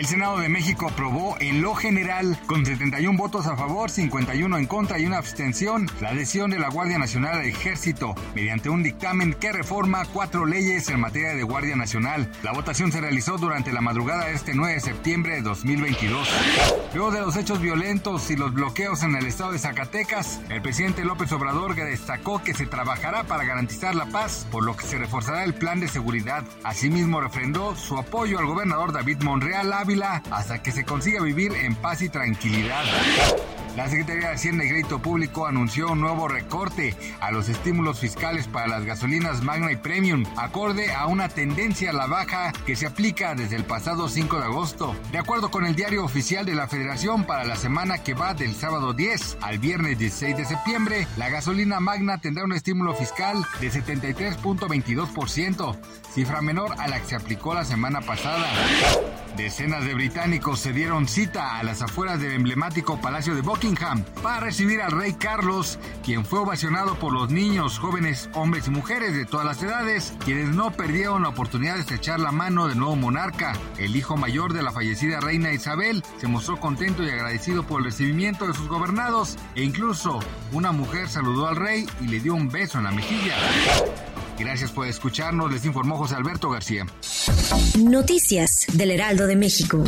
El Senado de México aprobó en lo general, con 71 votos a favor, 51 en contra y una abstención, la adhesión de la Guardia Nacional al Ejército, mediante un dictamen que reforma cuatro leyes en materia de Guardia Nacional. La votación se realizó durante la madrugada de este 9 de septiembre de 2022. Luego de los hechos violentos y los bloqueos en el estado de Zacatecas, el presidente López Obrador destacó que se trabajará para garantizar la paz, por lo que se reforzará el plan de seguridad. Asimismo, refrendó su apoyo al gobernador David Monreal hasta que se consiga vivir en paz y tranquilidad. La Secretaría de Hacienda y Crédito Público anunció un nuevo recorte a los estímulos fiscales para las gasolinas Magna y Premium, acorde a una tendencia a la baja que se aplica desde el pasado 5 de agosto. De acuerdo con el diario oficial de la Federación, para la semana que va del sábado 10 al viernes 16 de septiembre, la gasolina Magna tendrá un estímulo fiscal de 73.22%, cifra menor a la que se aplicó la semana pasada. Decenas de británicos se dieron cita a las afueras del emblemático Palacio de Para recibir al rey Carlos, quien fue ovacionado por los niños, jóvenes, hombres y mujeres de todas las edades, quienes no perdieron la oportunidad de estrechar la mano del nuevo monarca. El hijo mayor de la fallecida reina Isabel se mostró contento y agradecido por el recibimiento de sus gobernados e incluso una mujer saludó al rey y le dio un beso en la mejilla. Gracias por escucharnos, les informó José Alberto García. Noticias del Heraldo de México.